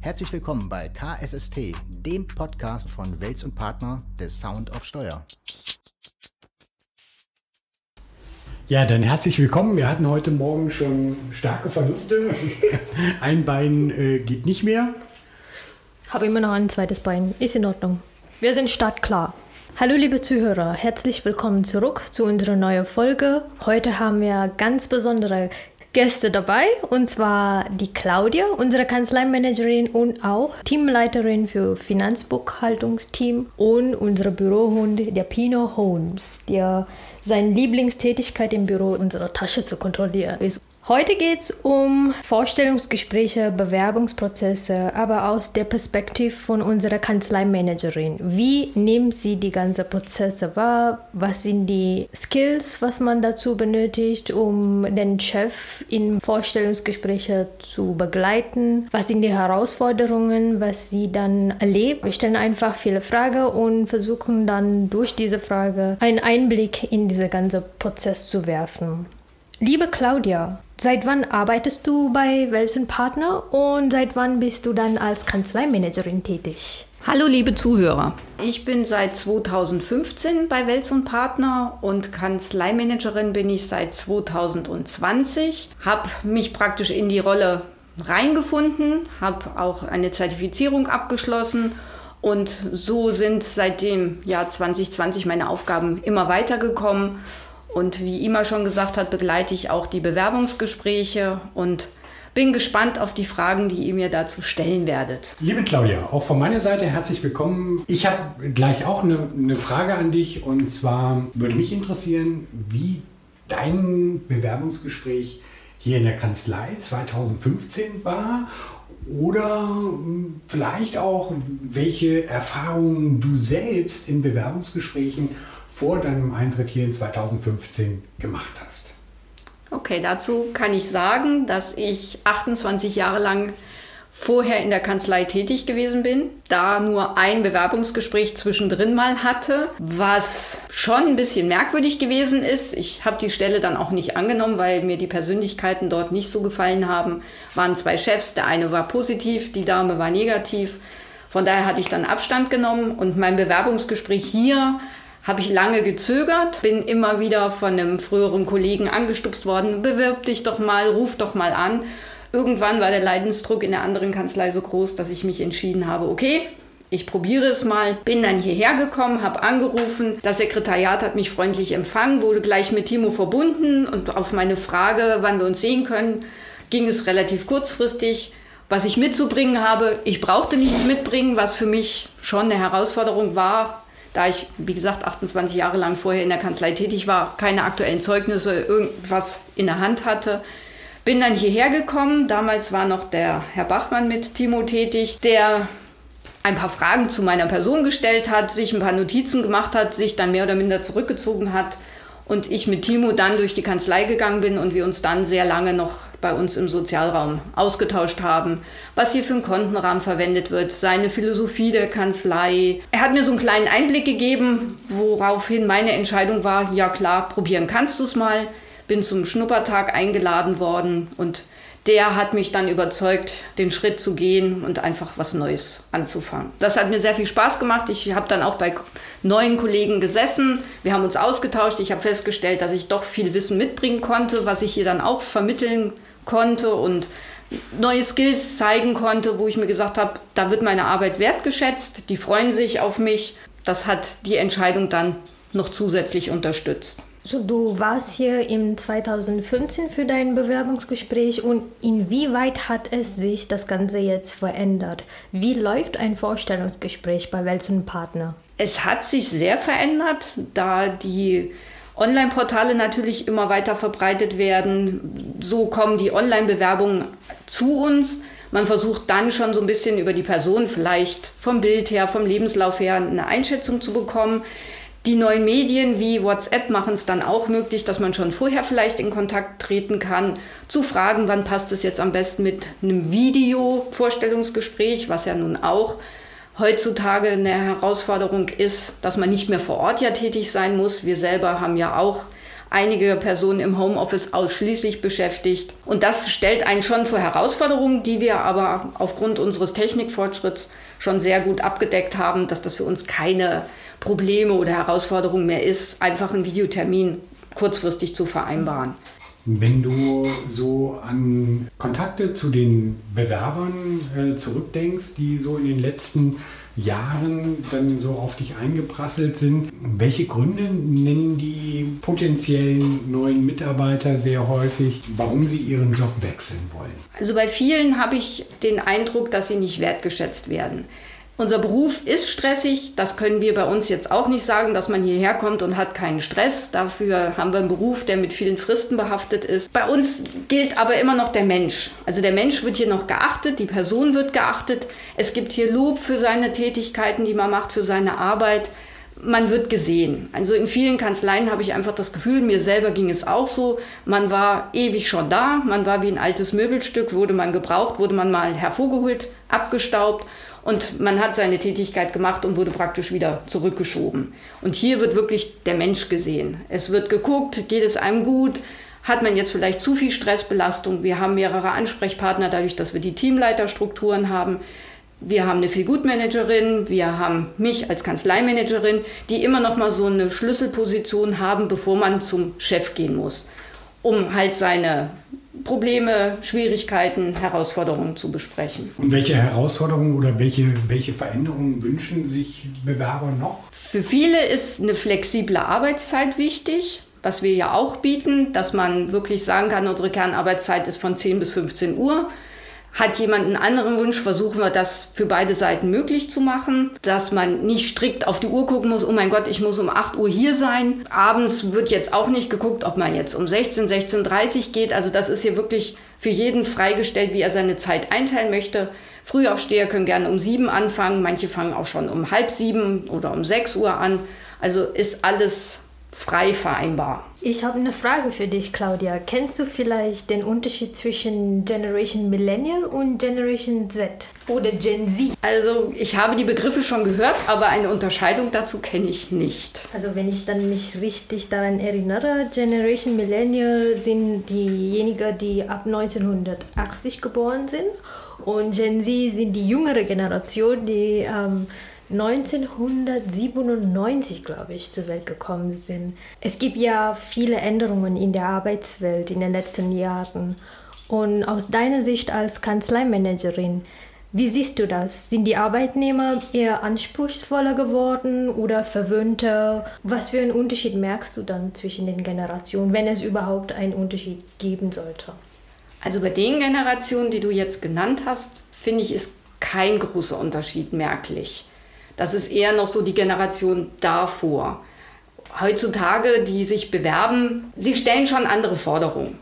Herzlich willkommen bei KSST, dem Podcast von Wels und Partner des Sound of Steuer. Ja, dann herzlich willkommen. Wir hatten heute Morgen schon starke Verluste. Ein Bein äh, geht nicht mehr. Habe immer noch ein zweites Bein. Ist in Ordnung. Wir sind startklar. Hallo liebe Zuhörer, herzlich willkommen zurück zu unserer neuen Folge. Heute haben wir ganz besondere Gäste dabei und zwar die Claudia, unsere Kanzleimanagerin und auch Teamleiterin für Finanzbuchhaltungsteam und unsere Bürohund, der Pino Holmes, der seine Lieblingstätigkeit im Büro unsere Tasche zu kontrollieren ist. Heute geht es um Vorstellungsgespräche, Bewerbungsprozesse, aber aus der Perspektive von unserer Kanzleimanagerin. Wie nimmt sie die ganzen Prozesse wahr? Was sind die Skills, was man dazu benötigt, um den Chef in Vorstellungsgespräche zu begleiten? Was sind die Herausforderungen, was sie dann erlebt? Wir stellen einfach viele Fragen und versuchen dann durch diese Frage einen Einblick in diesen ganzen Prozess zu werfen. Liebe Claudia, seit wann arbeitest du bei Welsen Partner und seit wann bist du dann als Kanzleimanagerin tätig? Hallo liebe Zuhörer, ich bin seit 2015 bei Wels und Partner und Kanzleimanagerin bin ich seit 2020. Habe mich praktisch in die Rolle reingefunden, habe auch eine Zertifizierung abgeschlossen und so sind seit dem Jahr 2020 meine Aufgaben immer weitergekommen und wie Ima schon gesagt hat, begleite ich auch die Bewerbungsgespräche und bin gespannt auf die Fragen, die ihr mir dazu stellen werdet. Liebe Claudia, auch von meiner Seite herzlich willkommen. Ich habe gleich auch eine, eine Frage an dich und zwar würde mich interessieren, wie dein Bewerbungsgespräch hier in der Kanzlei 2015 war oder vielleicht auch, welche Erfahrungen du selbst in Bewerbungsgesprächen vor deinem Eintritt hier in 2015 gemacht hast? Okay, dazu kann ich sagen, dass ich 28 Jahre lang vorher in der Kanzlei tätig gewesen bin, da nur ein Bewerbungsgespräch zwischendrin mal hatte, was schon ein bisschen merkwürdig gewesen ist. Ich habe die Stelle dann auch nicht angenommen, weil mir die Persönlichkeiten dort nicht so gefallen haben. Waren zwei Chefs, der eine war positiv, die Dame war negativ. Von daher hatte ich dann Abstand genommen und mein Bewerbungsgespräch hier habe ich lange gezögert, bin immer wieder von einem früheren Kollegen angestupst worden, bewirb dich doch mal, ruf doch mal an. Irgendwann war der Leidensdruck in der anderen Kanzlei so groß, dass ich mich entschieden habe, okay, ich probiere es mal. Bin dann hierher gekommen, habe angerufen. Das Sekretariat hat mich freundlich empfangen, wurde gleich mit Timo verbunden und auf meine Frage, wann wir uns sehen können, ging es relativ kurzfristig. Was ich mitzubringen habe, ich brauchte nichts mitbringen, was für mich schon eine Herausforderung war, da ich, wie gesagt, 28 Jahre lang vorher in der Kanzlei tätig war, keine aktuellen Zeugnisse, irgendwas in der Hand hatte. Bin dann hierher gekommen. Damals war noch der Herr Bachmann mit Timo tätig, der ein paar Fragen zu meiner Person gestellt hat, sich ein paar Notizen gemacht hat, sich dann mehr oder minder zurückgezogen hat und ich mit Timo dann durch die Kanzlei gegangen bin und wir uns dann sehr lange noch bei uns im Sozialraum ausgetauscht haben, was hier für ein Kontenrahmen verwendet wird, seine Philosophie der Kanzlei. Er hat mir so einen kleinen Einblick gegeben, woraufhin meine Entscheidung war, ja klar, probieren kannst du es mal. Bin zum Schnuppertag eingeladen worden und der hat mich dann überzeugt, den Schritt zu gehen und einfach was Neues anzufangen. Das hat mir sehr viel Spaß gemacht. Ich habe dann auch bei neuen Kollegen gesessen. Wir haben uns ausgetauscht. Ich habe festgestellt, dass ich doch viel Wissen mitbringen konnte, was ich hier dann auch vermitteln konnte und neue Skills zeigen konnte, wo ich mir gesagt habe, da wird meine Arbeit wertgeschätzt. Die freuen sich auf mich. Das hat die Entscheidung dann noch zusätzlich unterstützt. So, du warst hier im 2015 für dein Bewerbungsgespräch und inwieweit hat es sich das Ganze jetzt verändert? Wie läuft ein Vorstellungsgespräch bei welchem Partner? Es hat sich sehr verändert, da die Online-Portale natürlich immer weiter verbreitet werden. So kommen die Online-Bewerbungen zu uns. Man versucht dann schon so ein bisschen über die Person, vielleicht vom Bild her, vom Lebenslauf her, eine Einschätzung zu bekommen. Die neuen Medien wie WhatsApp machen es dann auch möglich, dass man schon vorher vielleicht in Kontakt treten kann, zu fragen, wann passt es jetzt am besten mit einem Video-Vorstellungsgespräch, was ja nun auch heutzutage eine Herausforderung ist, dass man nicht mehr vor Ort ja tätig sein muss. Wir selber haben ja auch einige Personen im Homeoffice ausschließlich beschäftigt. Und das stellt einen schon vor Herausforderungen, die wir aber aufgrund unseres Technikfortschritts schon sehr gut abgedeckt haben, dass das für uns keine Probleme oder Herausforderungen mehr ist, einfach einen Videotermin kurzfristig zu vereinbaren. Wenn du so an Kontakte zu den Bewerbern äh, zurückdenkst, die so in den letzten Jahren dann so auf dich eingeprasselt sind. Welche Gründe nennen die potenziellen neuen Mitarbeiter sehr häufig, warum sie ihren Job wechseln wollen? Also bei vielen habe ich den Eindruck, dass sie nicht wertgeschätzt werden. Unser Beruf ist stressig, das können wir bei uns jetzt auch nicht sagen, dass man hierher kommt und hat keinen Stress. Dafür haben wir einen Beruf, der mit vielen Fristen behaftet ist. Bei uns gilt aber immer noch der Mensch. Also der Mensch wird hier noch geachtet, die Person wird geachtet. Es gibt hier Lob für seine Tätigkeiten, die man macht, für seine Arbeit. Man wird gesehen. Also in vielen Kanzleien habe ich einfach das Gefühl, mir selber ging es auch so. Man war ewig schon da, man war wie ein altes Möbelstück, wurde man gebraucht, wurde man mal hervorgeholt, abgestaubt und man hat seine Tätigkeit gemacht und wurde praktisch wieder zurückgeschoben. Und hier wird wirklich der Mensch gesehen. Es wird geguckt, geht es einem gut, hat man jetzt vielleicht zu viel Stressbelastung. Wir haben mehrere Ansprechpartner dadurch, dass wir die Teamleiterstrukturen haben. Wir haben eine Feelgood-Managerin, wir haben mich als Kanzleimanagerin, die immer noch mal so eine Schlüsselposition haben, bevor man zum Chef gehen muss, um halt seine Probleme, Schwierigkeiten, Herausforderungen zu besprechen. Und welche Herausforderungen oder welche, welche Veränderungen wünschen sich Bewerber noch? Für viele ist eine flexible Arbeitszeit wichtig, was wir ja auch bieten, dass man wirklich sagen kann, unsere Kernarbeitszeit ist von 10 bis 15 Uhr. Hat jemand einen anderen Wunsch, versuchen wir das für beide Seiten möglich zu machen, dass man nicht strikt auf die Uhr gucken muss, oh mein Gott, ich muss um 8 Uhr hier sein. Abends wird jetzt auch nicht geguckt, ob man jetzt um 16, 16.30 Uhr geht. Also das ist hier wirklich für jeden freigestellt, wie er seine Zeit einteilen möchte. Frühaufsteher können gerne um 7 anfangen, manche fangen auch schon um halb sieben oder um 6 Uhr an. Also ist alles frei vereinbar. Ich habe eine Frage für dich, Claudia. Kennst du vielleicht den Unterschied zwischen Generation Millennial und Generation Z oder Gen Z? Also ich habe die Begriffe schon gehört, aber eine Unterscheidung dazu kenne ich nicht. Also wenn ich dann mich richtig daran erinnere, Generation Millennial sind diejenigen, die ab 1980 geboren sind und Gen Z sind die jüngere Generation, die ähm, 1997, glaube ich, zur Welt gekommen sind. Es gibt ja viele Änderungen in der Arbeitswelt in den letzten Jahren. Und aus deiner Sicht als Kanzleimanagerin, wie siehst du das? Sind die Arbeitnehmer eher anspruchsvoller geworden oder verwöhnter? Was für einen Unterschied merkst du dann zwischen den Generationen, wenn es überhaupt einen Unterschied geben sollte? Also bei den Generationen, die du jetzt genannt hast, finde ich, ist kein großer Unterschied merklich. Das ist eher noch so die Generation davor. Heutzutage, die sich bewerben, sie stellen schon andere Forderungen.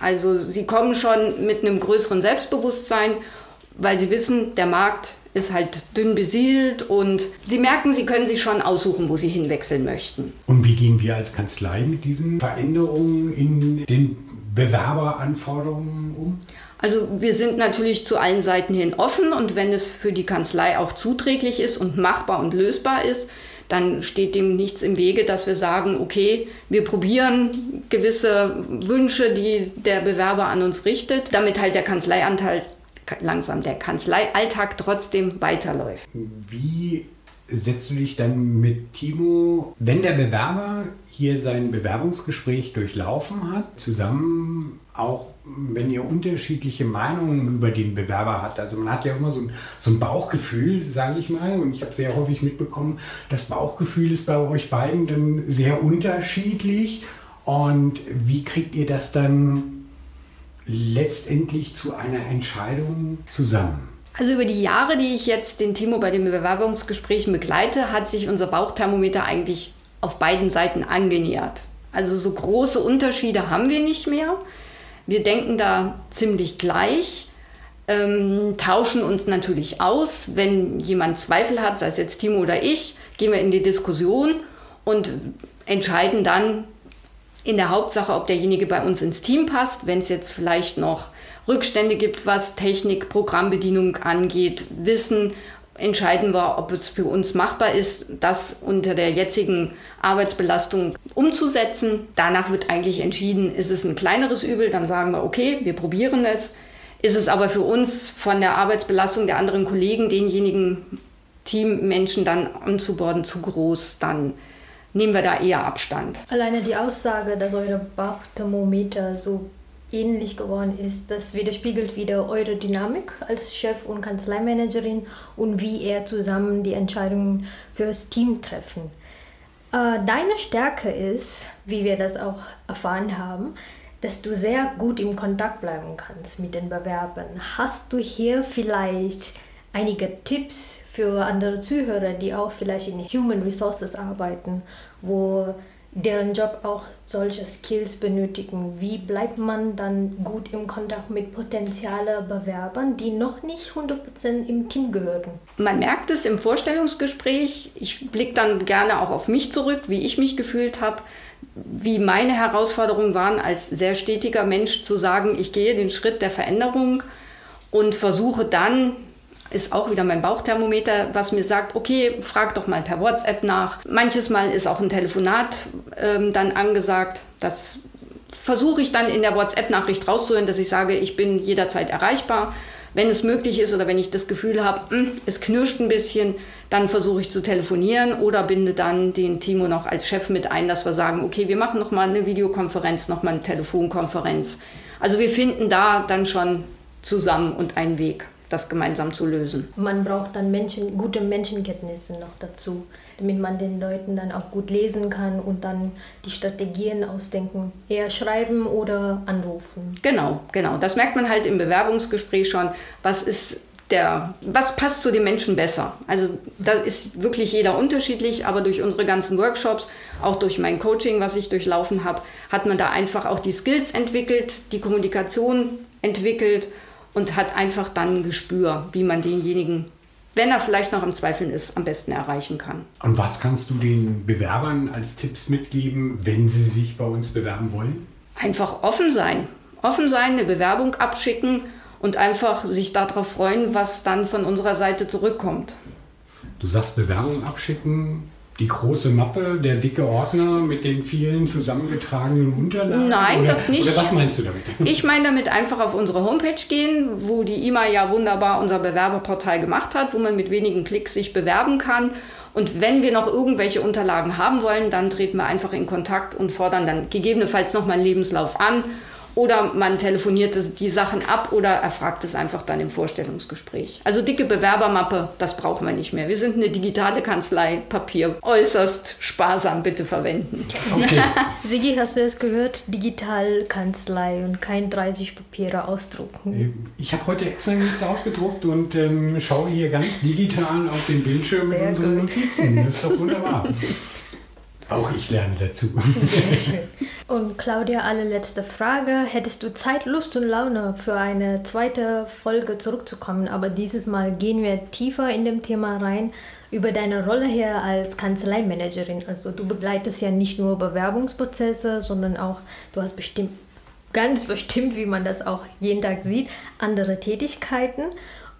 Also sie kommen schon mit einem größeren Selbstbewusstsein, weil sie wissen, der Markt ist halt dünn besiedelt und sie merken, sie können sich schon aussuchen, wo sie hinwechseln möchten. Und wie gehen wir als Kanzlei mit diesen Veränderungen in den Bewerberanforderungen um? Also wir sind natürlich zu allen Seiten hin offen und wenn es für die Kanzlei auch zuträglich ist und machbar und lösbar ist, dann steht dem nichts im Wege, dass wir sagen, okay, wir probieren gewisse Wünsche, die der Bewerber an uns richtet, damit halt der Kanzleianteil langsam der Kanzleialltag trotzdem weiterläuft. Wie setzt du dich dann mit Timo, wenn der Bewerber hier sein Bewerbungsgespräch durchlaufen hat, zusammen auch wenn ihr unterschiedliche Meinungen über den Bewerber habt. Also man hat ja immer so ein, so ein Bauchgefühl, sage ich mal, und ich habe sehr häufig mitbekommen, das Bauchgefühl ist bei euch beiden dann sehr unterschiedlich. Und wie kriegt ihr das dann letztendlich zu einer Entscheidung zusammen? Also über die Jahre, die ich jetzt den Timo bei den Bewerbungsgesprächen begleite, hat sich unser Bauchthermometer eigentlich auf beiden Seiten angenähert. Also so große Unterschiede haben wir nicht mehr. Wir denken da ziemlich gleich, ähm, tauschen uns natürlich aus. Wenn jemand Zweifel hat, sei es jetzt Timo oder ich, gehen wir in die Diskussion und entscheiden dann in der Hauptsache, ob derjenige bei uns ins Team passt. Wenn es jetzt vielleicht noch Rückstände gibt, was Technik, Programmbedienung angeht, Wissen entscheiden wir, ob es für uns machbar ist, das unter der jetzigen Arbeitsbelastung umzusetzen. Danach wird eigentlich entschieden, ist es ein kleineres Übel, dann sagen wir, okay, wir probieren es. Ist es aber für uns von der Arbeitsbelastung der anderen Kollegen, denjenigen Teammenschen dann anzuborden, zu groß, dann nehmen wir da eher Abstand. Alleine die Aussage, dass eure Bauchthermometer so ähnlich geworden ist, das widerspiegelt wieder eure Dynamik als Chef und Kanzleimanagerin und wie ihr zusammen die Entscheidungen fürs Team treffen. Äh, deine Stärke ist, wie wir das auch erfahren haben, dass du sehr gut im Kontakt bleiben kannst mit den Bewerbern. Hast du hier vielleicht einige Tipps für andere Zuhörer, die auch vielleicht in Human Resources arbeiten, wo deren Job auch solche Skills benötigen. Wie bleibt man dann gut im Kontakt mit potenziellen Bewerbern, die noch nicht 100% im Team gehören? Man merkt es im Vorstellungsgespräch. Ich blicke dann gerne auch auf mich zurück, wie ich mich gefühlt habe, wie meine Herausforderungen waren, als sehr stetiger Mensch zu sagen, ich gehe den Schritt der Veränderung und versuche dann ist auch wieder mein Bauchthermometer, was mir sagt, okay, frag doch mal per WhatsApp nach. Manches Mal ist auch ein Telefonat ähm, dann angesagt. Das versuche ich dann in der WhatsApp-Nachricht rauszuhören, dass ich sage, ich bin jederzeit erreichbar. Wenn es möglich ist oder wenn ich das Gefühl habe, hm, es knirscht ein bisschen, dann versuche ich zu telefonieren oder binde dann den Timo noch als Chef mit ein, dass wir sagen, okay, wir machen noch mal eine Videokonferenz, noch mal eine Telefonkonferenz. Also wir finden da dann schon zusammen und einen Weg das gemeinsam zu lösen. Man braucht dann Menschen, gute Menschenkenntnisse noch dazu, damit man den Leuten dann auch gut lesen kann und dann die Strategien ausdenken. Eher schreiben oder anrufen. Genau, genau. Das merkt man halt im Bewerbungsgespräch schon. Was ist der, was passt zu den Menschen besser? Also da ist wirklich jeder unterschiedlich, aber durch unsere ganzen Workshops, auch durch mein Coaching, was ich durchlaufen habe, hat man da einfach auch die Skills entwickelt, die Kommunikation entwickelt und hat einfach dann ein Gespür, wie man denjenigen, wenn er vielleicht noch am Zweifeln ist, am besten erreichen kann. Und was kannst du den Bewerbern als Tipps mitgeben, wenn sie sich bei uns bewerben wollen? Einfach offen sein. Offen sein, eine Bewerbung abschicken und einfach sich darauf freuen, was dann von unserer Seite zurückkommt. Du sagst Bewerbung abschicken die große Mappe, der dicke Ordner mit den vielen zusammengetragenen Unterlagen? Nein, oder, das nicht. Oder was meinst du damit? Ich meine damit einfach auf unsere Homepage gehen, wo die IMA ja wunderbar unser Bewerberportal gemacht hat, wo man mit wenigen Klicks sich bewerben kann. Und wenn wir noch irgendwelche Unterlagen haben wollen, dann treten wir einfach in Kontakt und fordern dann gegebenenfalls nochmal einen Lebenslauf an oder man telefoniert die Sachen ab oder erfragt es einfach dann im Vorstellungsgespräch. Also dicke Bewerbermappe, das brauchen wir nicht mehr. Wir sind eine digitale Kanzlei, Papier äußerst sparsam bitte verwenden. Okay. Sigi, hast du das gehört? Digitalkanzlei und kein 30 Papiere ausdrucken. Ich habe heute extra nichts ausgedruckt und ähm, schaue hier ganz digital auf den Bildschirm mit Sehr unseren gut. Notizen. Das ist doch wunderbar. Auch ich lerne dazu. Sehr schön. Und Claudia, allerletzte Frage. Hättest du Zeit, Lust und Laune für eine zweite Folge zurückzukommen? Aber dieses Mal gehen wir tiefer in dem Thema rein über deine Rolle hier als Kanzleimanagerin. Also du begleitest ja nicht nur Bewerbungsprozesse, sondern auch, du hast bestimmt, ganz bestimmt, wie man das auch jeden Tag sieht, andere Tätigkeiten.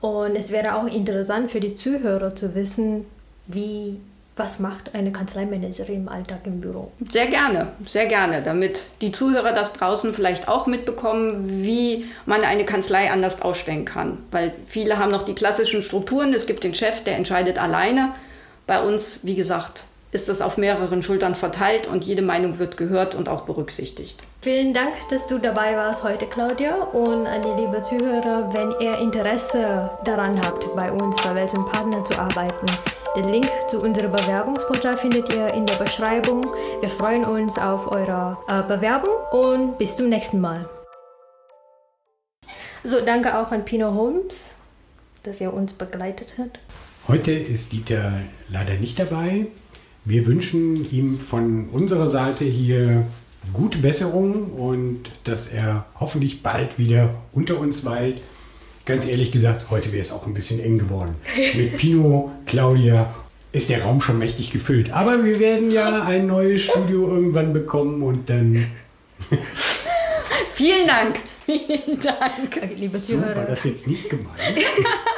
Und es wäre auch interessant für die Zuhörer zu wissen, wie was macht eine Kanzleimanagerin im Alltag im Büro? Sehr gerne, sehr gerne, damit die Zuhörer das draußen vielleicht auch mitbekommen, wie man eine Kanzlei anders ausstellen kann. Weil viele haben noch die klassischen Strukturen, es gibt den Chef, der entscheidet alleine. Bei uns, wie gesagt, ist das auf mehreren Schultern verteilt und jede Meinung wird gehört und auch berücksichtigt. Vielen Dank, dass du dabei warst heute, Claudia. Und an die liebe Zuhörer, wenn ihr Interesse daran habt, bei uns bei Welsen Partner zu arbeiten, den Link zu unserem Bewerbungsportal findet ihr in der Beschreibung. Wir freuen uns auf eure äh, Bewerbung und bis zum nächsten Mal. So, danke auch an Pino Holmes, dass er uns begleitet hat. Heute ist Dieter leider nicht dabei. Wir wünschen ihm von unserer Seite hier gute Besserung und dass er hoffentlich bald wieder unter uns weilt ganz ehrlich gesagt, heute wäre es auch ein bisschen eng geworden. Mit Pino, Claudia ist der Raum schon mächtig gefüllt. Aber wir werden ja ein neues Studio irgendwann bekommen und dann. Vielen Dank. Vielen Dank. Liebe Zuhörer. So war das jetzt nicht gemeint.